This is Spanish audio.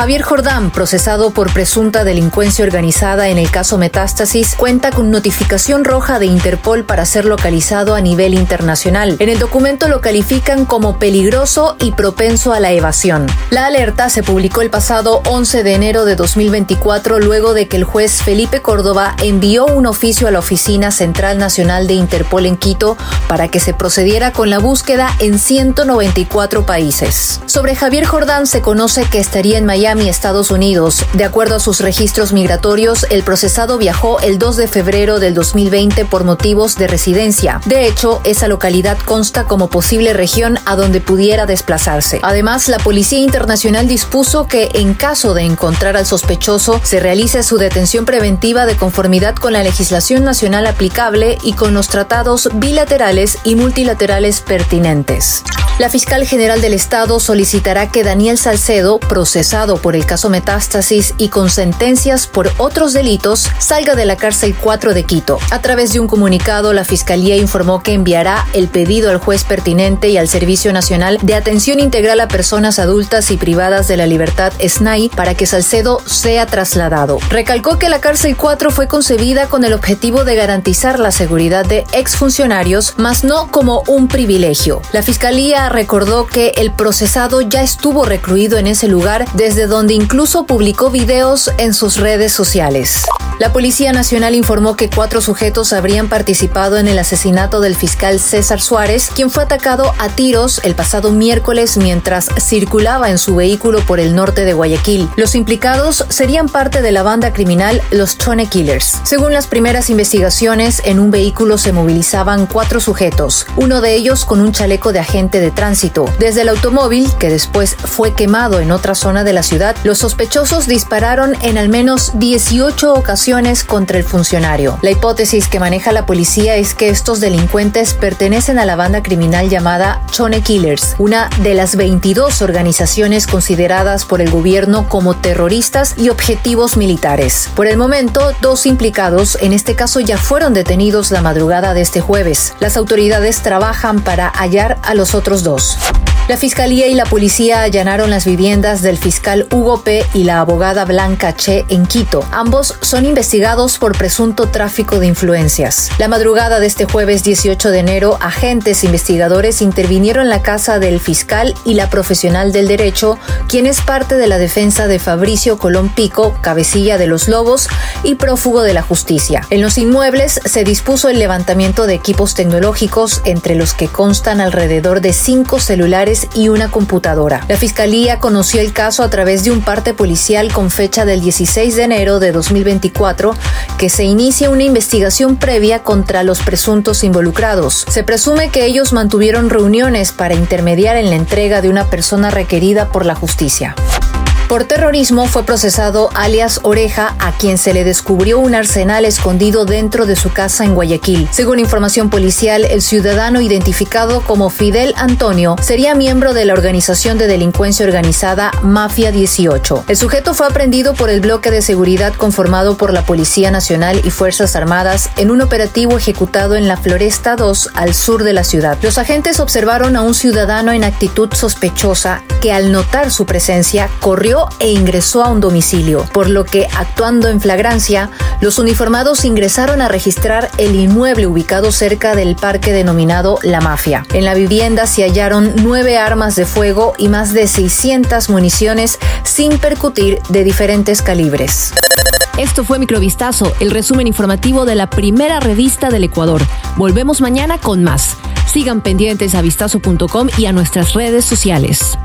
Javier Jordán, procesado por presunta delincuencia organizada en el caso Metástasis, cuenta con notificación roja de Interpol para ser localizado a nivel internacional. En el documento lo califican como peligroso y propenso a la evasión. La alerta se publicó el pasado 11 de enero de 2024 luego de que el juez Felipe Córdoba envió un oficio a la Oficina Central Nacional de Interpol en Quito para que se procediera con la búsqueda en 194 países. Sobre Javier Jordán se conoce que estaría en Miami Miami, Estados Unidos. De acuerdo a sus registros migratorios, el procesado viajó el 2 de febrero del 2020 por motivos de residencia. De hecho, esa localidad consta como posible región a donde pudiera desplazarse. Además, la Policía Internacional dispuso que, en caso de encontrar al sospechoso, se realice su detención preventiva de conformidad con la legislación nacional aplicable y con los tratados bilaterales y multilaterales pertinentes. La fiscal general del Estado solicitará que Daniel Salcedo, procesado por el caso Metástasis y con sentencias por otros delitos, salga de la cárcel 4 de Quito. A través de un comunicado, la Fiscalía informó que enviará el pedido al juez pertinente y al Servicio Nacional de Atención Integral a Personas Adultas y Privadas de la Libertad SNAI para que Salcedo sea trasladado. Recalcó que la cárcel 4 fue concebida con el objetivo de garantizar la seguridad de exfuncionarios, mas no como un privilegio. La Fiscalía recordó que el procesado ya estuvo recluido en ese lugar desde donde incluso publicó videos en sus redes sociales. La Policía Nacional informó que cuatro sujetos habrían participado en el asesinato del fiscal César Suárez, quien fue atacado a tiros el pasado miércoles mientras circulaba en su vehículo por el norte de Guayaquil. Los implicados serían parte de la banda criminal Los Chone Killers. Según las primeras investigaciones, en un vehículo se movilizaban cuatro sujetos, uno de ellos con un chaleco de agente de tránsito. Desde el automóvil, que después fue quemado en otra zona de la ciudad, los sospechosos dispararon en al menos 18 ocasiones contra el funcionario. La hipótesis que maneja la policía es que estos delincuentes pertenecen a la banda criminal llamada Chone Killers, una de las 22 organizaciones consideradas por el gobierno como terroristas y objetivos militares. Por el momento, dos implicados en este caso ya fueron detenidos la madrugada de este jueves. Las autoridades trabajan para hallar a los otros dos. La Fiscalía y la policía allanaron las viviendas del fiscal Hugo P. y la abogada Blanca Che en Quito. Ambos son investigados por presunto tráfico de influencias. La madrugada de este jueves 18 de enero, agentes investigadores intervinieron en la casa del fiscal y la profesional del derecho, quien es parte de la defensa de Fabricio Colón Pico, cabecilla de los Lobos y prófugo de la justicia. En los inmuebles se dispuso el levantamiento de equipos tecnológicos, entre los que constan alrededor de cinco celulares y una computadora. La Fiscalía conoció el caso a través de un parte policial con fecha del 16 de enero de 2024 que se inicia una investigación previa contra los presuntos involucrados. Se presume que ellos mantuvieron reuniones para intermediar en la entrega de una persona requerida por la justicia. Por terrorismo fue procesado alias Oreja, a quien se le descubrió un arsenal escondido dentro de su casa en Guayaquil. Según información policial, el ciudadano identificado como Fidel Antonio sería miembro de la organización de delincuencia organizada Mafia 18. El sujeto fue aprendido por el bloque de seguridad conformado por la Policía Nacional y Fuerzas Armadas en un operativo ejecutado en la Floresta 2 al sur de la ciudad. Los agentes observaron a un ciudadano en actitud sospechosa que al notar su presencia corrió e ingresó a un domicilio, por lo que, actuando en flagrancia, los uniformados ingresaron a registrar el inmueble ubicado cerca del parque denominado La Mafia. En la vivienda se hallaron nueve armas de fuego y más de 600 municiones sin percutir de diferentes calibres. Esto fue Microvistazo, el resumen informativo de la primera revista del Ecuador. Volvemos mañana con más. Sigan pendientes a vistazo.com y a nuestras redes sociales.